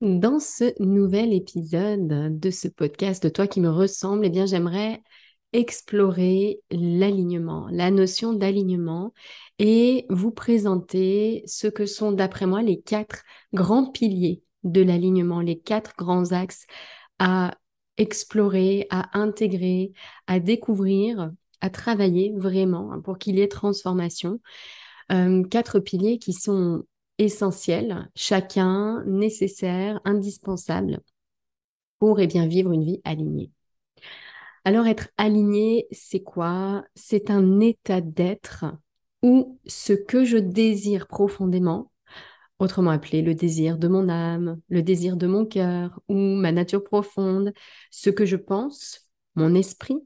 Dans ce nouvel épisode de ce podcast Toi qui me ressemble, eh bien, j'aimerais explorer l'alignement, la notion d'alignement et vous présenter ce que sont, d'après moi, les quatre grands piliers de l'alignement, les quatre grands axes à explorer, à intégrer, à découvrir, à travailler vraiment hein, pour qu'il y ait transformation. Euh, quatre piliers qui sont essentiels, chacun nécessaire, indispensable pour eh vivre une vie alignée. Alors être aligné, c'est quoi? C'est un état d'être où ce que je désire profondément, autrement appelé le désir de mon âme, le désir de mon cœur ou ma nature profonde, ce que je pense, mon esprit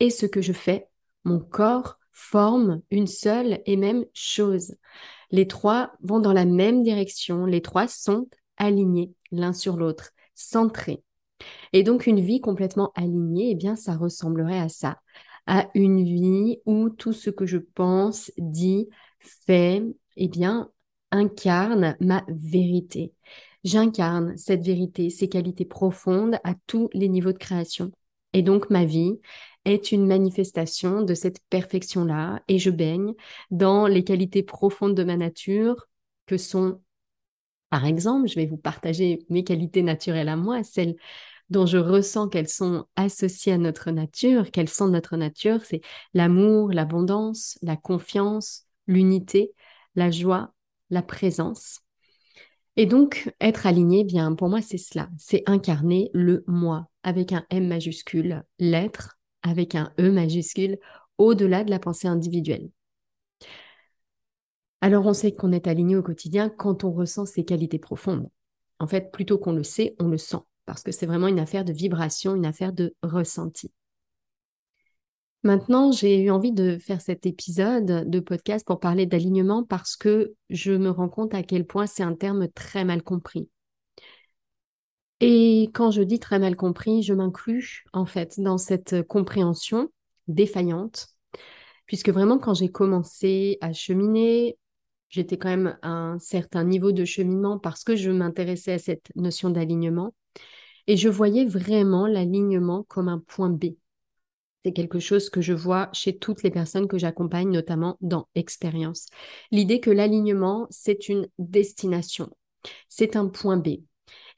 et ce que je fais, mon corps, forment une seule et même chose. Les trois vont dans la même direction, les trois sont alignés l'un sur l'autre, centrés. Et donc une vie complètement alignée, eh bien ça ressemblerait à ça, à une vie où tout ce que je pense, dis, fais, eh bien incarne ma vérité. J'incarne cette vérité, ces qualités profondes à tous les niveaux de création. Et donc ma vie, est une manifestation de cette perfection-là et je baigne dans les qualités profondes de ma nature que sont, par exemple, je vais vous partager mes qualités naturelles à moi, celles dont je ressens qu'elles sont associées à notre nature, qu'elles sont notre nature, c'est l'amour, l'abondance, la confiance, l'unité, la joie, la présence. Et donc, être aligné, bien, pour moi, c'est cela. C'est incarner le moi avec un M majuscule, l'être avec un E majuscule au-delà de la pensée individuelle. Alors on sait qu'on est aligné au quotidien quand on ressent ses qualités profondes. En fait, plutôt qu'on le sait, on le sent, parce que c'est vraiment une affaire de vibration, une affaire de ressenti. Maintenant, j'ai eu envie de faire cet épisode de podcast pour parler d'alignement parce que je me rends compte à quel point c'est un terme très mal compris. Et quand je dis très mal compris, je m'inclus en fait dans cette compréhension défaillante, puisque vraiment quand j'ai commencé à cheminer, j'étais quand même à un certain niveau de cheminement parce que je m'intéressais à cette notion d'alignement, et je voyais vraiment l'alignement comme un point B. C'est quelque chose que je vois chez toutes les personnes que j'accompagne, notamment dans Expérience. L'idée que l'alignement, c'est une destination, c'est un point B.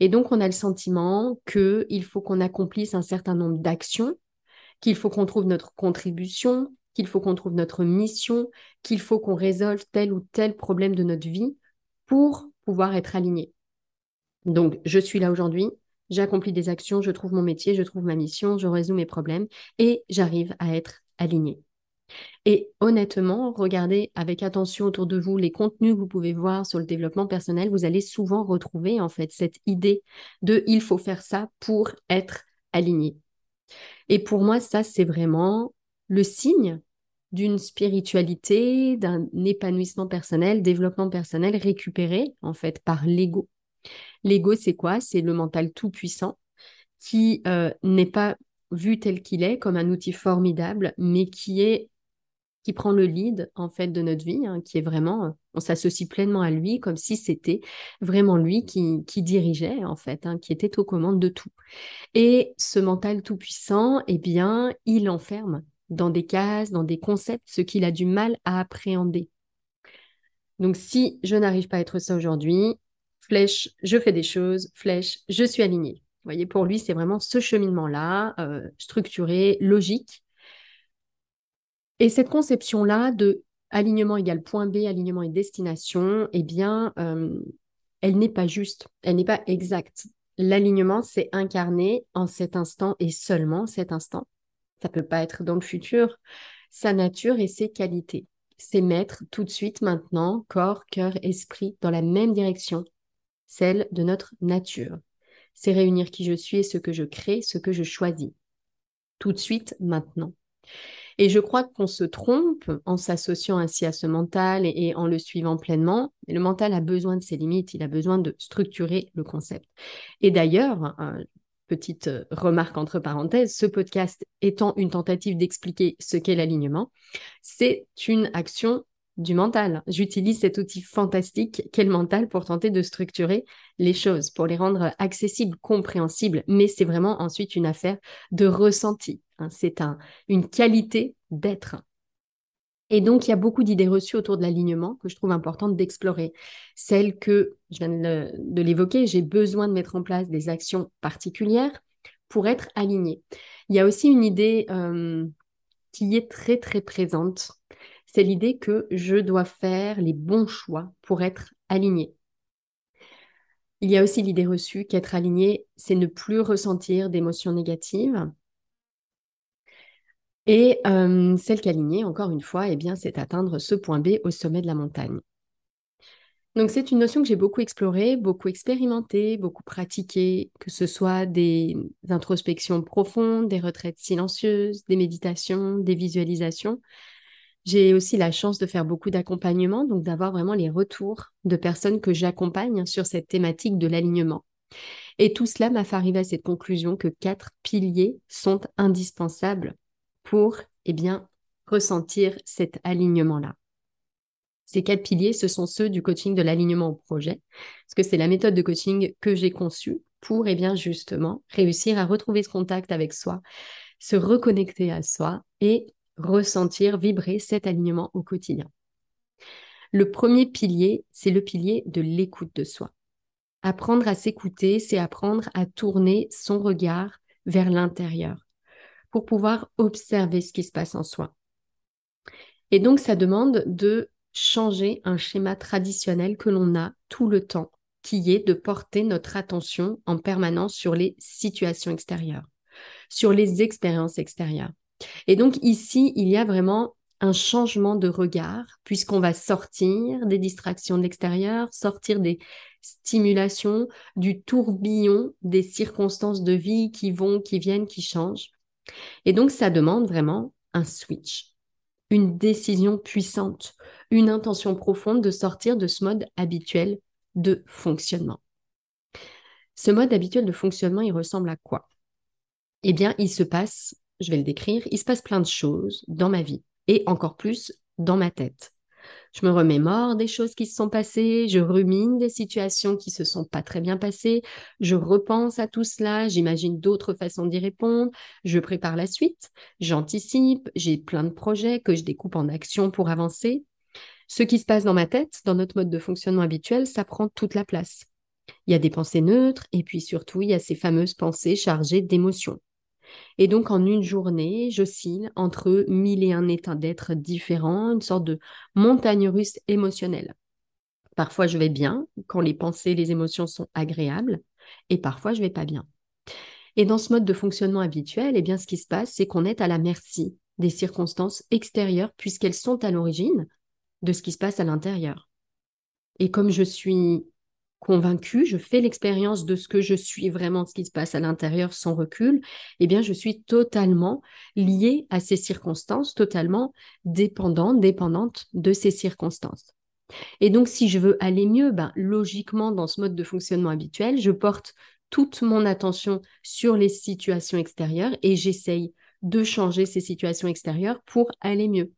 Et donc, on a le sentiment qu'il faut qu'on accomplisse un certain nombre d'actions, qu'il faut qu'on trouve notre contribution, qu'il faut qu'on trouve notre mission, qu'il faut qu'on résolve tel ou tel problème de notre vie pour pouvoir être aligné. Donc, je suis là aujourd'hui, j'accomplis des actions, je trouve mon métier, je trouve ma mission, je résous mes problèmes et j'arrive à être aligné. Et honnêtement, regardez avec attention autour de vous les contenus que vous pouvez voir sur le développement personnel. Vous allez souvent retrouver en fait cette idée de il faut faire ça pour être aligné. Et pour moi, ça, c'est vraiment le signe d'une spiritualité, d'un épanouissement personnel, développement personnel récupéré en fait par l'ego. L'ego, c'est quoi? C'est le mental tout puissant qui euh, n'est pas vu tel qu'il est comme un outil formidable, mais qui est qui prend le lead en fait de notre vie, hein, qui est vraiment, on s'associe pleinement à lui comme si c'était vraiment lui qui, dirigeait en fait, hein, qui était aux commandes de tout. Et ce mental tout puissant, eh bien, il enferme dans des cases, dans des concepts, ce qu'il a du mal à appréhender. Donc si je n'arrive pas à être ça aujourd'hui, flèche, je fais des choses, flèche, je suis alignée. Voyez, pour lui, c'est vraiment ce cheminement-là, euh, structuré, logique, et cette conception-là de alignement égale point B, alignement et destination, eh bien, euh, elle n'est pas juste, elle n'est pas exacte. L'alignement, c'est incarné en cet instant et seulement cet instant. Ça peut pas être dans le futur. Sa nature et ses qualités. C'est mettre tout de suite maintenant corps, cœur, esprit dans la même direction, celle de notre nature. C'est réunir qui je suis et ce que je crée, ce que je choisis. Tout de suite, maintenant. Et je crois qu'on se trompe en s'associant ainsi à ce mental et, en le suivant pleinement. Le mental a besoin de ses limites, il a besoin de structurer le concept. Et d'ailleurs, petite euh, remarque entre parenthèses, ce podcast étant une tentative d'expliquer ce qu'est l'alignement, c'est une action du mental. J'utilise cet outil fantastique qu'est le mental pour tenter de structurer les choses, pour les rendre accessibles, compréhensibles. Mais c'est vraiment ensuite une affaire de ressenti. Hein. C'est un, une qualité d'être. Et donc, il y a beaucoup d'idées reçues autour de l'alignement que je trouve importante d'explorer. Celle que, je viens de l'évoquer, j'ai besoin de mettre en place des actions particulières pour être aligné. Il y a aussi une idée euh, qui est très, très présente c'est l'idée que je dois faire les bons choix pour être aligné. Il y a aussi l'idée reçue qu'être aligné, c'est ne plus ressentir d'émotions négatives. Et euh, celle qu'aligner, encore une fois, eh bien, c'est atteindre ce point B au sommet de la montagne. Donc c'est une notion que j'ai beaucoup explorée, beaucoup expérimentée, beaucoup pratiquée, que ce soit des introspections profondes, des retraites silencieuses, des méditations, des visualisations. J'ai aussi la chance de faire beaucoup d'accompagnement, donc d'avoir vraiment les retours de personnes que j'accompagne sur cette thématique de l'alignement. Et tout cela m'a fait arriver à cette conclusion que quatre piliers sont indispensables pour, eh bien, ressentir cet alignement-là. Ces quatre piliers, ce sont ceux du coaching de l'alignement au projet, parce que c'est la méthode de coaching que j'ai conçue pour, eh bien, justement, réussir à retrouver ce contact avec soi, se reconnecter à soi et ressentir, vibrer cet alignement au quotidien. Le premier pilier, c'est le pilier de l'écoute de soi. Apprendre à s'écouter, c'est apprendre à tourner son regard vers l'intérieur pour pouvoir observer ce qui se passe en soi. Et donc, ça demande de changer un schéma traditionnel que l'on a tout le temps, qui est de porter notre attention en permanence sur les situations extérieures, sur les expériences extérieures. Et donc ici, il y a vraiment un changement de regard, puisqu'on va sortir des distractions de l'extérieur, sortir des stimulations, du tourbillon des circonstances de vie qui vont, qui viennent, qui changent. Et donc ça demande vraiment un switch, une décision puissante, une intention profonde de sortir de ce mode habituel de fonctionnement. Ce mode habituel de fonctionnement, il ressemble à quoi? Eh bien, il se passe je vais le décrire, il se passe plein de choses dans ma vie et encore plus dans ma tête. Je me remémore des choses qui se sont passées, je rumine des situations qui se sont pas très bien passées, je repense à tout cela, j'imagine d'autres façons d'y répondre, je prépare la suite, j'anticipe, j'ai plein de projets que je découpe en actions pour avancer. Ce qui se passe dans ma tête, dans notre mode de fonctionnement habituel, ça prend toute la place. Il y a des pensées neutres et puis surtout, il y a ces fameuses pensées chargées d'émotions. Et donc, en une journée, j'oscille entre mille et un états d'être différents, une sorte de montagne russe émotionnelle. Parfois, je vais bien quand les pensées, les émotions sont agréables, et parfois, je vais pas bien. Et dans ce mode de fonctionnement habituel, eh bien, ce qui se passe, c'est qu'on est à la merci des circonstances extérieures puisqu'elles sont à l'origine de ce qui se passe à l'intérieur. Et comme je suis convaincue, je fais l'expérience de ce que je suis vraiment, ce qui se passe à l'intérieur sans recul, eh bien, je suis totalement liée à ces circonstances, totalement dépendante, dépendante de ces circonstances. Et donc, si je veux aller mieux, ben, logiquement, dans ce mode de fonctionnement habituel, je porte toute mon attention sur les situations extérieures et j'essaye de changer ces situations extérieures pour aller mieux.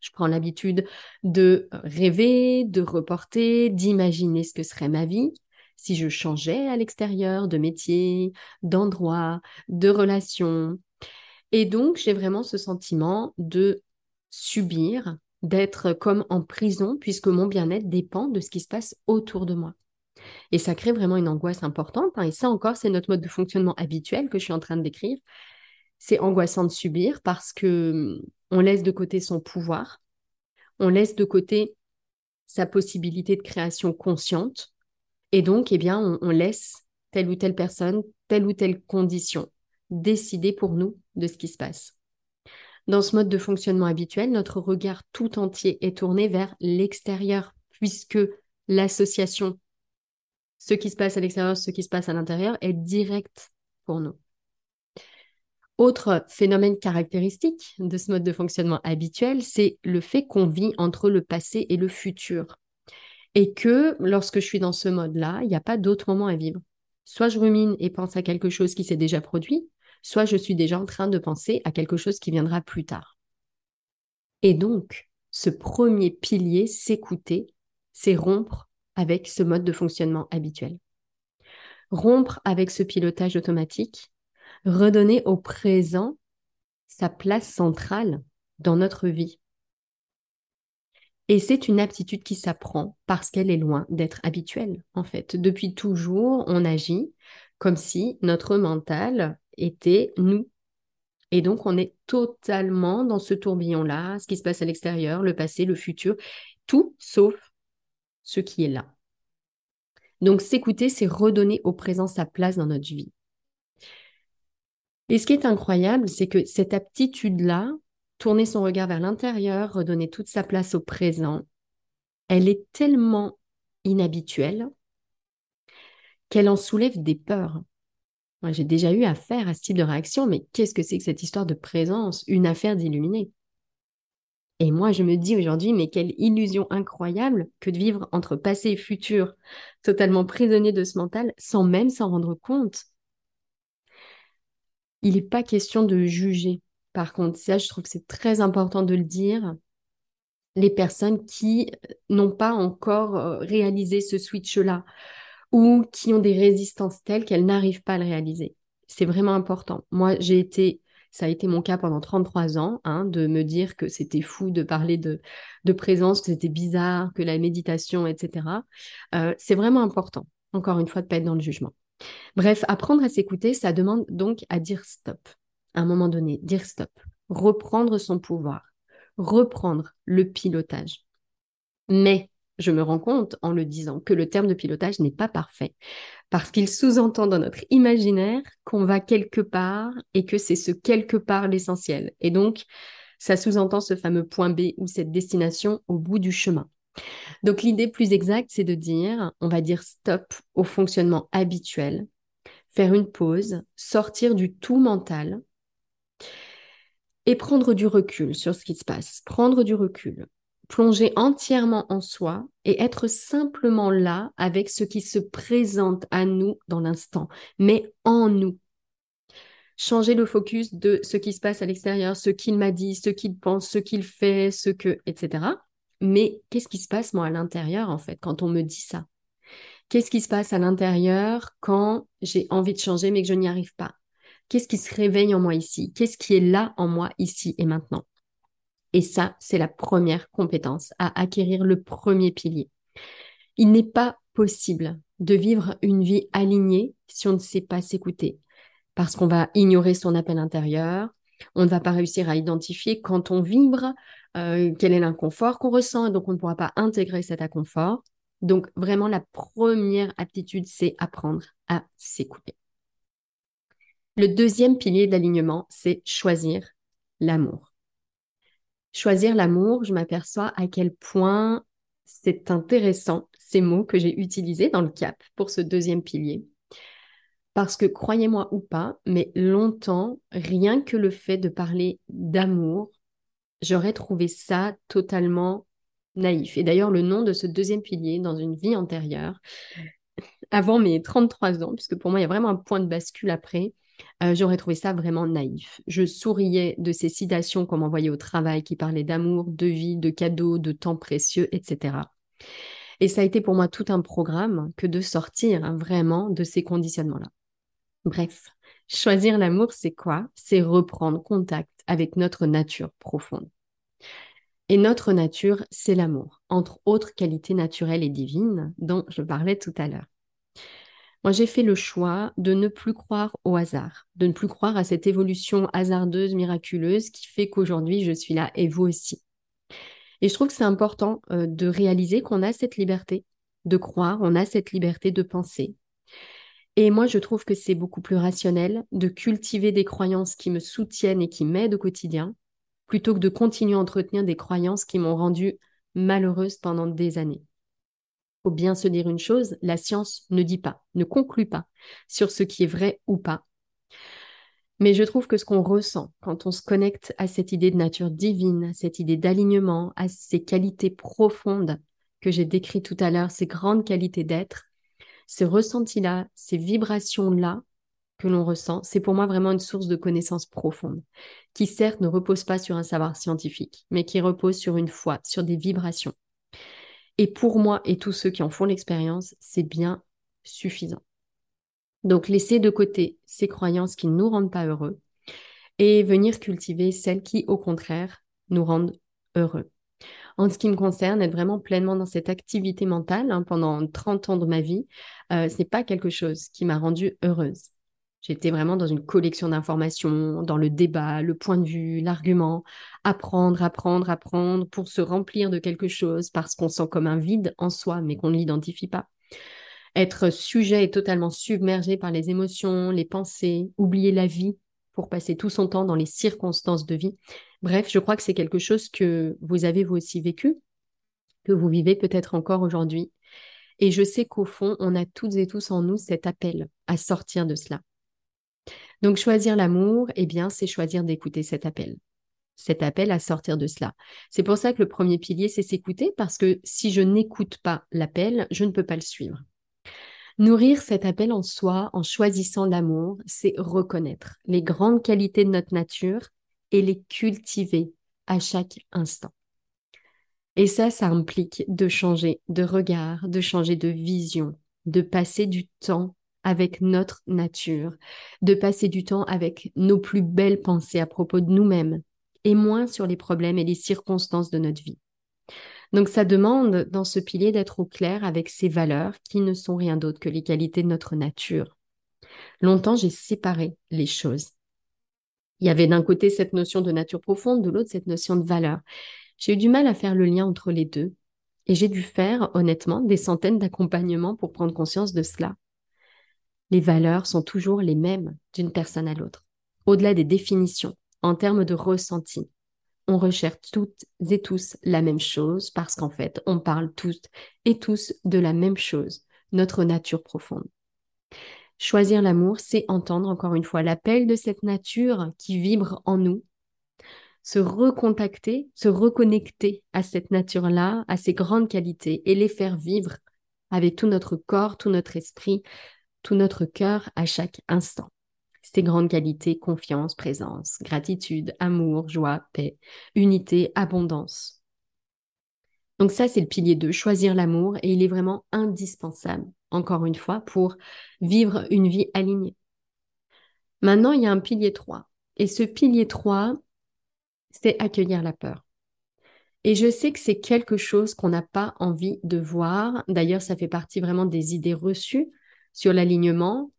Je prends l'habitude de rêver, de reporter, d'imaginer ce que serait ma vie si je changeais à l'extérieur de métier, d'endroit, de relation. Et donc, j'ai vraiment ce sentiment de subir, d'être comme en prison, puisque mon bien-être dépend de ce qui se passe autour de moi. Et ça crée vraiment une angoisse importante. Hein. Et ça encore, c'est notre mode de fonctionnement habituel que je suis en train de décrire. C'est angoissant de subir parce que on laisse de côté son pouvoir, on laisse de côté sa possibilité de création consciente, et donc, eh bien, on, laisse telle ou telle personne, telle ou telle condition décider pour nous de ce qui se passe. Dans ce mode de fonctionnement habituel, notre regard tout entier est tourné vers l'extérieur, puisque l'association, ce qui se passe à l'extérieur, ce qui se passe à l'intérieur, est direct pour nous. Autre phénomène caractéristique de ce mode de fonctionnement habituel, c'est le fait qu'on vit entre le passé et le futur. Et que lorsque je suis dans ce mode-là, il n'y a pas d'autre moment à vivre. Soit je rumine et pense à quelque chose qui s'est déjà produit, soit je suis déjà en train de penser à quelque chose qui viendra plus tard. Et donc, ce premier pilier, s'écouter, c'est rompre avec ce mode de fonctionnement habituel. Rompre avec ce pilotage automatique, redonner au présent sa place centrale dans notre vie. Et c'est une aptitude qui s'apprend parce qu'elle est loin d'être habituelle, en fait. Depuis toujours, on agit comme si notre mental était nous. Et donc, on est totalement dans ce tourbillon-là, ce qui se passe à l'extérieur, le passé, le futur, tout sauf ce qui est là. Donc, s'écouter, c'est redonner au présent sa place dans notre vie. Et ce qui est incroyable, c'est que cette aptitude-là, tourner son regard vers l'intérieur, redonner toute sa place au présent, elle est tellement inhabituelle qu'elle en soulève des peurs. Moi, j'ai déjà eu affaire à ce type de réaction, mais qu'est-ce que c'est que cette histoire de présence Une affaire d'illuminé. Et moi, je me dis aujourd'hui, mais quelle illusion incroyable que de vivre entre passé et futur, totalement prisonnier de ce mental, sans même s'en rendre compte. Il n'est pas question de juger. Par contre, ça, je trouve que c'est très important de le dire. Les personnes qui euh, n'ont pas encore euh, réalisé ce switch-là ou qui ont des résistances telles qu'elles n'arrivent pas à le réaliser. C'est vraiment important. Moi, j'ai été, ça a été mon cas pendant 33 ans, hein, de me dire que c'était fou de parler de, présence, que c'était bizarre, que la méditation, etc. Euh, c'est vraiment important, encore une fois, de ne pas être dans le jugement. Bref, apprendre à s'écouter, ça demande donc à dire stop. À un moment donné, dire stop, reprendre son pouvoir, reprendre le pilotage. Mais je me rends compte en le disant que le terme de pilotage n'est pas parfait parce qu'il sous-entend dans notre imaginaire qu'on va quelque part et que c'est ce quelque part l'essentiel. Et donc, ça sous-entend ce fameux point B ou cette destination au bout du chemin. Donc l'idée plus exacte, c'est de dire, on va dire stop au fonctionnement habituel, faire une pause, sortir du tout mental et prendre du recul sur ce qui se passe, prendre du recul, plonger entièrement en soi et être simplement là avec ce qui se présente à nous dans l'instant, mais en nous. Changer le focus de ce qui se passe à l'extérieur, ce qu'il m'a dit, ce qu'il pense, ce qu'il fait, ce que, etc. Mais qu'est-ce qui se passe moi à l'intérieur en fait quand on me dit ça? Qu'est-ce qui se passe à l'intérieur quand j'ai envie de changer mais que je n'y arrive pas? Qu'est-ce qui se réveille en moi ici? Qu'est-ce qui est là en moi ici et maintenant? Et ça, c'est la première compétence à acquérir le premier pilier. Il n'est pas possible de vivre une vie alignée si on ne sait pas s'écouter parce qu'on va ignorer son appel intérieur, on ne va pas réussir à identifier. Quand on vibre, euh, quel est l'inconfort qu'on ressent, et donc on ne pourra pas intégrer cet inconfort. Donc vraiment, la première aptitude, c'est apprendre à s'écouter. Le deuxième pilier d'alignement, c'est choisir l'amour. Choisir l'amour, je m'aperçois à quel point c'est intéressant ces mots que j'ai utilisés dans le cap pour ce deuxième pilier. Parce que croyez-moi ou pas, mais longtemps, rien que le fait de parler d'amour, j'aurais trouvé ça totalement naïf. Et d'ailleurs, le nom de ce deuxième pilier dans une vie antérieure, avant mes 33 ans, puisque pour moi, il y a vraiment un point de bascule après, euh, j'aurais trouvé ça vraiment naïf. Je souriais de ces citations qu'on m'envoyait au travail qui parlaient d'amour, de vie, de cadeaux, de temps précieux, etc. Et ça a été pour moi tout un programme que de sortir hein, vraiment de ces conditionnements-là. Bref, choisir l'amour, c'est quoi? C'est reprendre contact avec notre nature profonde. Et notre nature, c'est l'amour, entre autres qualités naturelles et divines dont je parlais tout à l'heure. Moi, j'ai fait le choix de ne plus croire au hasard, de ne plus croire à cette évolution hasardeuse, miraculeuse qui fait qu'aujourd'hui, je suis là et vous aussi. Et je trouve que c'est important euh, de réaliser qu'on a cette liberté de croire, on a cette liberté de penser, et moi, je trouve que c'est beaucoup plus rationnel de cultiver des croyances qui me soutiennent et qui m'aident au quotidien, plutôt que de continuer à entretenir des croyances qui m'ont rendue malheureuse pendant des années. Il faut bien se dire une chose, la science ne dit pas, ne conclut pas sur ce qui est vrai ou pas. Mais je trouve que ce qu'on ressent quand on se connecte à cette idée de nature divine, à cette idée d'alignement, à ces qualités profondes que j'ai décrites tout à l'heure, ces grandes qualités d'être, ces ressentis-là, ces vibrations-là, que l'on ressent, c'est pour moi vraiment une source de connaissances profondes, qui certes ne repose pas sur un savoir scientifique, mais qui repose sur une foi, sur des vibrations. Et pour moi et tous ceux qui en font l'expérience, c'est bien suffisant. Donc laisser de côté ces croyances qui ne nous rendent pas heureux et venir cultiver celles qui, au contraire, nous rendent heureux. En ce qui me concerne, être vraiment pleinement dans cette activité mentale hein, pendant 30 ans de ma vie, euh, ce n'est pas quelque chose qui m'a rendue heureuse. J'étais vraiment dans une collection d'informations, dans le débat, le point de vue, l'argument, apprendre, apprendre, apprendre pour se remplir de quelque chose parce qu'on sent comme un vide en soi mais qu'on ne l'identifie pas. Être sujet et totalement submergé par les émotions, les pensées, oublier la vie pour passer tout son temps dans les circonstances de vie. Bref, je crois que c'est quelque chose que vous avez vous aussi vécu, que vous vivez peut-être encore aujourd'hui. Et je sais qu'au fond, on a toutes et tous en nous cet appel à sortir de cela. Donc choisir l'amour, eh bien, c'est choisir d'écouter cet appel. Cet appel à sortir de cela. C'est pour ça que le premier pilier, c'est s'écouter, parce que si je n'écoute pas l'appel, je ne peux pas le suivre. Nourrir cet appel en soi en choisissant l'amour, c'est reconnaître les grandes qualités de notre nature et les cultiver à chaque instant. Et ça, ça implique de changer de regard, de changer de vision, de passer du temps avec notre nature, de passer du temps avec nos plus belles pensées à propos de nous-mêmes et moins sur les problèmes et les circonstances de notre vie. Donc ça demande dans ce pilier d'être au clair avec ces valeurs qui ne sont rien d'autre que les qualités de notre nature. Longtemps, j'ai séparé les choses. Il y avait d'un côté cette notion de nature profonde, de l'autre cette notion de valeur. J'ai eu du mal à faire le lien entre les deux et j'ai dû faire, honnêtement, des centaines d'accompagnements pour prendre conscience de cela les valeurs sont toujours les mêmes d'une personne à l'autre. Au-delà des définitions, en termes de ressenti, on recherche toutes et tous la même chose parce qu'en fait, on parle tous et tous de la même chose, notre nature profonde. Choisir l'amour, c'est entendre encore une fois l'appel de cette nature qui vibre en nous, se recontacter, se reconnecter à cette nature-là, à ses grandes qualités et les faire vivre avec tout notre corps, tout notre esprit, tout notre cœur à chaque instant. Ces grandes qualités, confiance, présence, gratitude, amour, joie, paix, unité, abondance. Donc ça, c'est le pilier 2, choisir l'amour, et il est vraiment indispensable, encore une fois, pour vivre une vie alignée. Maintenant, il y a un pilier 3. Et ce pilier 3, c'est accueillir la peur. Et je sais que c'est quelque chose qu'on n'a pas envie de voir. D'ailleurs, ça fait partie vraiment des idées reçues sur l'alignement.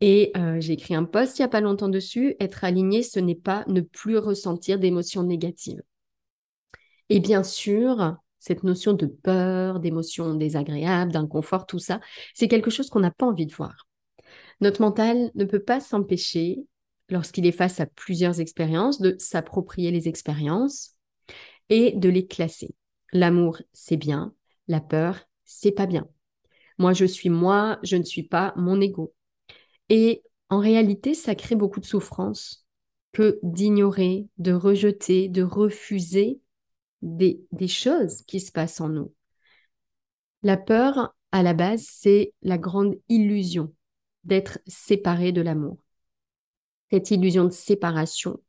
Et euh, j'ai écrit un post il n'y a pas longtemps dessus. Être aligné, ce n'est pas ne plus ressentir d'émotions négatives. Et bien sûr, cette notion de peur, d'émotions désagréables, d'inconfort, tout ça, c'est quelque chose qu'on n'a pas envie de voir. Notre mental ne peut pas s'empêcher, lorsqu'il est face à plusieurs expériences, de s'approprier les expériences et de les classer. L'amour, c'est bien. La peur, c'est pas bien. Moi, je suis moi, je ne suis pas mon ego. Et en réalité, ça crée beaucoup de souffrance que d'ignorer, de rejeter, de refuser des, des choses qui se passent en nous. La peur, à la base, c'est la grande illusion d'être séparé de l'amour. Cette illusion de séparation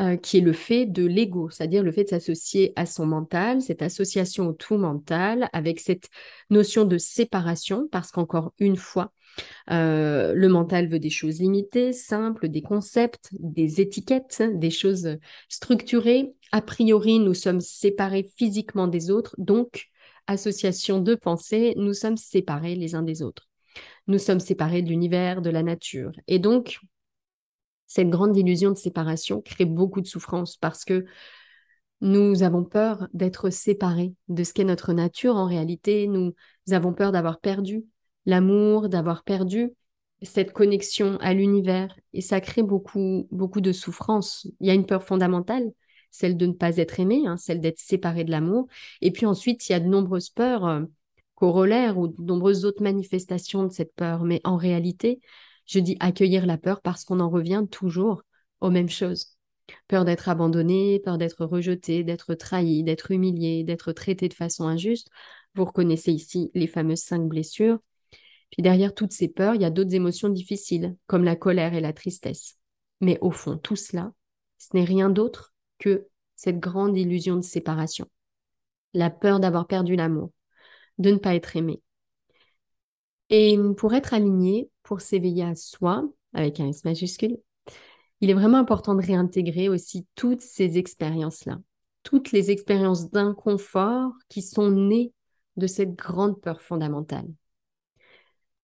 euh, qui est le fait de l'ego, c'est-à-dire le fait de s'associer à son mental, cette association au tout mental, avec cette notion de séparation, parce qu'encore une fois, euh, le mental veut des choses limitées, simples, des concepts, des étiquettes, des choses structurées. A priori, nous sommes séparés physiquement des autres, donc, association de pensée, nous sommes séparés les uns des autres. Nous sommes séparés de l'univers, de la nature. Et donc, cette grande illusion de séparation crée beaucoup de souffrance parce que nous avons peur d'être séparés de ce qu'est notre nature en réalité. Nous avons peur d'avoir perdu l'amour, d'avoir perdu cette connexion à l'univers et ça crée beaucoup, beaucoup de souffrance. Il y a une peur fondamentale, celle de ne pas être aimé, hein, celle d'être séparé de l'amour. Et puis ensuite, il y a de nombreuses peurs euh, corollaires ou de nombreuses autres manifestations de cette peur. Mais en réalité, je dis accueillir la peur parce qu'on en revient toujours aux mêmes choses. Peur d'être abandonné, peur d'être rejeté, d'être trahi, d'être humilié, d'être traité de façon injuste. Vous reconnaissez ici les fameuses cinq blessures. Puis derrière toutes ces peurs, il y a d'autres émotions difficiles, comme la colère et la tristesse. Mais au fond, tout cela, ce n'est rien d'autre que cette grande illusion de séparation. La peur d'avoir perdu l'amour, de ne pas être aimé. Et pour être aligné, pour s'éveiller à soi, avec un S majuscule, il est vraiment important de réintégrer aussi toutes ces expériences-là, toutes les expériences d'inconfort qui sont nées de cette grande peur fondamentale.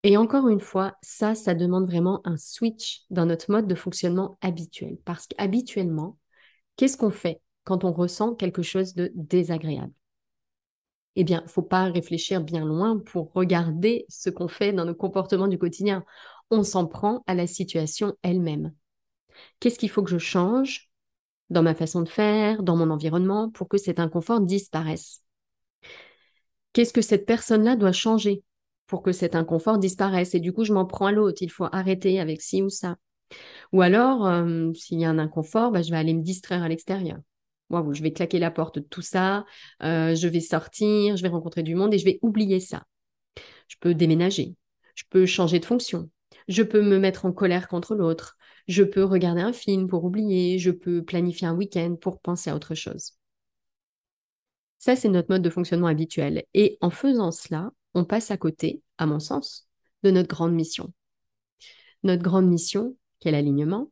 Et encore une fois, ça, ça demande vraiment un switch dans notre mode de fonctionnement habituel. Parce qu'habituellement, qu'est-ce qu'on fait quand on ressent quelque chose de désagréable? Eh bien, faut pas réfléchir bien loin pour regarder ce qu'on fait dans nos comportements du quotidien. On s'en prend à la situation elle-même. Qu'est-ce qu'il faut que je change dans ma façon de faire, dans mon environnement, pour que cet inconfort disparaisse? Qu'est-ce que cette personne-là doit changer pour que cet inconfort disparaisse? Et du coup, je m'en prends à l'autre. Il faut arrêter avec ci ou ça. Ou alors, euh, s'il y a un inconfort, bah, je vais aller me distraire à l'extérieur. Je vais claquer la porte de tout ça, euh, je vais sortir, je vais rencontrer du monde et je vais oublier ça. Je peux déménager, je peux changer de fonction, je peux me mettre en colère contre l'autre, je peux regarder un film pour oublier, je peux planifier un week-end pour penser à autre chose. Ça, c'est notre mode de fonctionnement habituel. Et en faisant cela, on passe à côté, à mon sens, de notre grande mission. Notre grande mission, qui est l'alignement,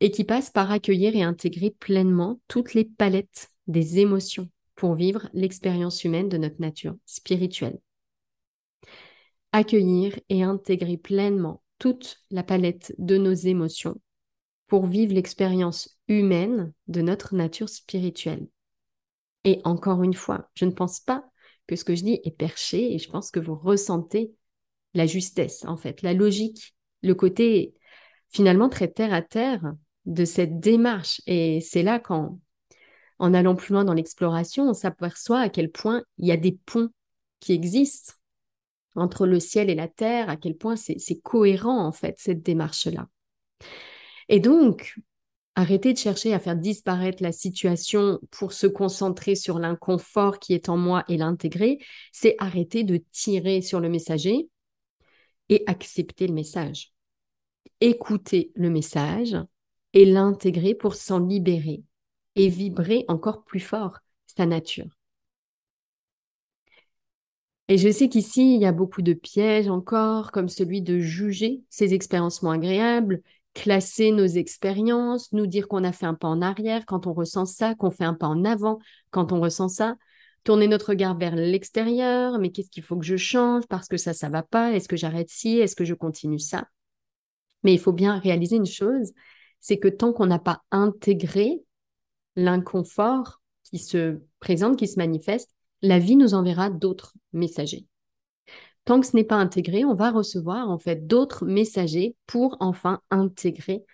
et qui passe par accueillir et intégrer pleinement toutes les palettes des émotions pour vivre l'expérience humaine de notre nature spirituelle. Accueillir et intégrer pleinement toute la palette de nos émotions pour vivre l'expérience humaine de notre nature spirituelle. Et encore une fois, je ne pense pas que ce que je dis est perché et je pense que vous ressentez la justesse, en fait, la logique, le côté finalement très terre à terre de cette démarche. Et c'est là qu'en en allant plus loin dans l'exploration, on s'aperçoit à quel point il y a des ponts qui existent entre le ciel et la terre, à quel point c'est cohérent en fait cette démarche-là. Et donc, arrêter de chercher à faire disparaître la situation pour se concentrer sur l'inconfort qui est en moi et l'intégrer, c'est arrêter de tirer sur le messager et accepter le message. Écouter le message et l'intégrer pour s'en libérer et vibrer encore plus fort sa nature. Et je sais qu'ici, il y a beaucoup de pièges encore, comme celui de juger ces expériences moins agréables, classer nos expériences, nous dire qu'on a fait un pas en arrière quand on ressent ça, qu'on fait un pas en avant quand on ressent ça, tourner notre regard vers l'extérieur, mais qu'est-ce qu'il faut que je change parce que ça, ça va pas, est-ce que j'arrête ci, est-ce que je continue ça? Mais il faut bien réaliser une chose, c'est que tant qu'on n'a pas intégré l'inconfort qui se présente, qui se manifeste, la vie nous enverra d'autres messagers. Tant que ce n'est pas intégré, on va recevoir en fait d'autres messagers pour enfin intégrer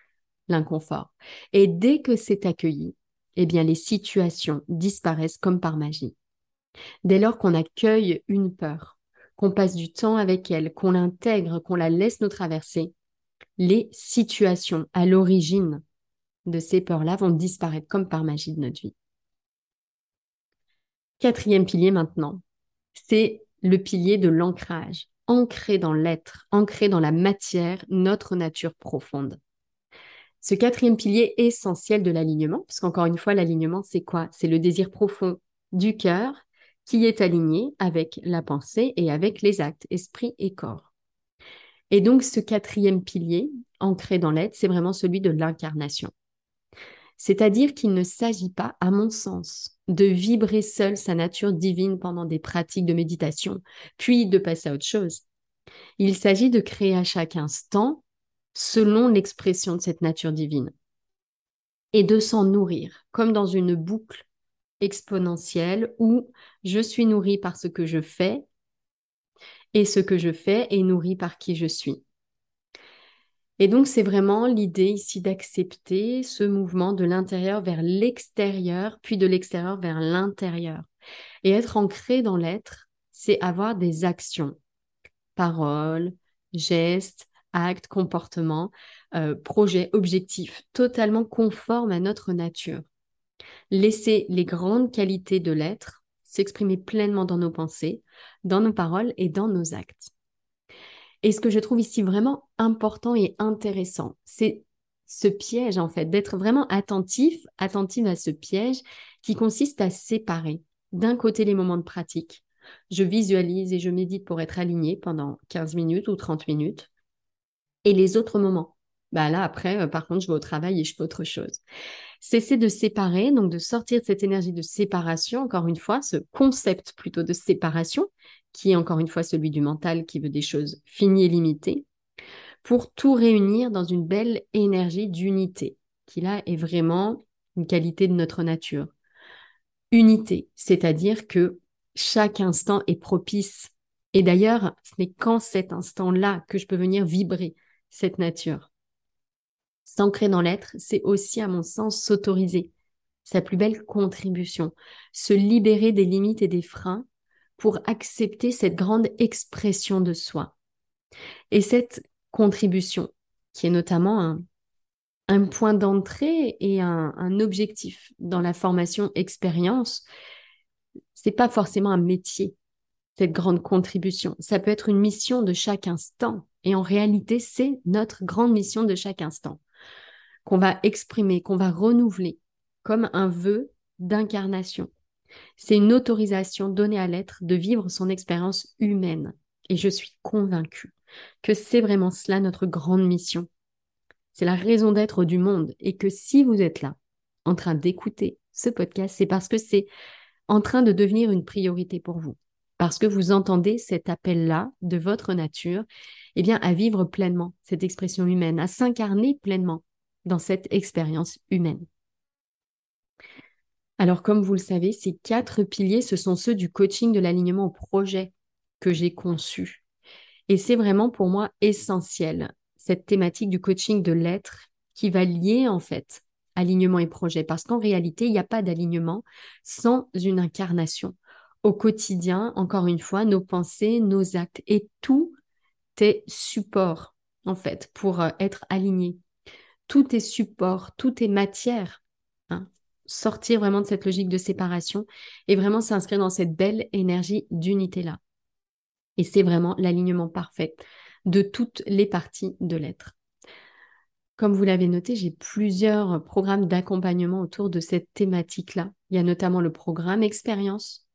l'inconfort. Et dès que c'est accueilli, eh bien les situations disparaissent comme par magie. Dès lors qu'on accueille une peur, qu'on passe du temps avec elle, qu'on l'intègre, qu'on la laisse nous traverser, les situations à l'origine de ces peurs-là vont disparaître comme par magie de notre vie. Quatrième pilier maintenant, c'est le pilier de l'ancrage, ancré dans l'être, ancré dans la matière, notre nature profonde. Ce quatrième pilier essentiel de l'alignement, parce qu'encore une fois, l'alignement, c'est quoi? C'est le désir profond du cœur qui est aligné avec la pensée et avec les actes, esprit et corps. Et donc, ce quatrième pilier, ancré dans l'être, c'est vraiment celui de l'incarnation. C'est-à-dire qu'il ne s'agit pas, à mon sens, de vibrer seul sa nature divine pendant des pratiques de méditation, puis de passer à autre chose. Il s'agit de créer à chaque instant selon l'expression de cette nature divine et de s'en nourrir, comme dans une boucle exponentielle où je suis nourri par ce que je fais et ce que je fais est nourri par qui je suis. Et donc, c'est vraiment l'idée ici d'accepter ce mouvement de l'intérieur vers l'extérieur, puis de l'extérieur vers l'intérieur. Et être ancré dans l'être, c'est avoir des actions, paroles, gestes, actes, comportements, euh, projets, objectifs, totalement conformes à notre nature. Laisser les grandes qualités de l'être s'exprimer pleinement dans nos pensées, dans nos paroles et dans nos actes. Et ce que je trouve ici vraiment important et intéressant, c'est ce piège en fait, d'être vraiment attentif, attentive à ce piège qui consiste à séparer d'un côté les moments de pratique. Je visualise et je médite pour être aligné pendant 15 minutes ou 30 minutes. Et les autres moments, bah là après, euh, par contre, je vais au travail et je fais autre chose. Cesser de séparer, donc de sortir de cette énergie de séparation, encore une fois, ce concept plutôt de séparation, qui est encore une fois celui du mental qui veut des choses finies et limitées, pour tout réunir dans une belle énergie d'unité, qui là est vraiment une qualité de notre nature. Unité, c'est-à-dire que chaque instant est propice. Et d'ailleurs, ce n'est qu'en cet instant-là que je peux venir vibrer cette nature. S'ancrer dans l'être, c'est aussi, à mon sens, s'autoriser sa plus belle contribution, se libérer des limites et des freins pour accepter cette grande expression de soi. Et cette contribution, qui est notamment un, point d'entrée et un, objectif dans la formation expérience, c'est pas forcément un métier, cette grande contribution. Ça peut être une mission de chaque instant. Et en réalité, c'est notre grande mission de chaque instant qu'on va exprimer, qu'on va renouveler comme un vœu d'incarnation. C'est une autorisation donnée à l'être de vivre son expérience humaine. Et je suis convaincue que c'est vraiment cela notre grande mission. C'est la raison d'être du monde et que si vous êtes là, en train d'écouter ce podcast, c'est parce que c'est en train de devenir une priorité pour vous. Parce que vous entendez cet appel-là de votre nature, eh bien, à vivre pleinement cette expression humaine, à s'incarner pleinement dans cette expérience humaine. Alors, comme vous le savez, ces quatre piliers, ce sont ceux du coaching de l'alignement au projet que j'ai conçu. Et c'est vraiment pour moi essentiel, cette thématique du coaching de l'être qui va lier en fait alignement et projet. Parce qu'en réalité, il n'y a pas d'alignement sans une incarnation. Au quotidien, encore une fois, nos pensées, nos actes et tout est support en fait pour euh, être aligné tout est support, tout est matière. Hein. Sortir vraiment de cette logique de séparation et vraiment s'inscrire dans cette belle énergie d'unité-là. Et c'est vraiment l'alignement parfait de toutes les parties de l'être. Comme vous l'avez noté, j'ai plusieurs programmes d'accompagnement autour de cette thématique-là. Il y a notamment le programme expérience.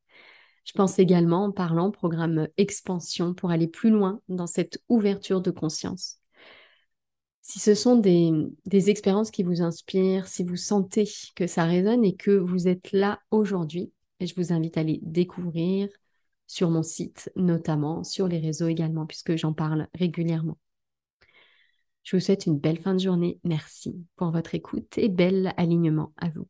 Je pense également en parlant programme expansion pour aller plus loin dans cette ouverture de conscience. Si ce sont des, expériences qui vous inspirent, si vous sentez que ça résonne et que vous êtes là aujourd'hui, je vous invite à les découvrir sur mon site, notamment sur les réseaux également, puisque j'en parle régulièrement. Je vous souhaite une belle fin de journée. Merci pour votre écoute et bel alignement à vous.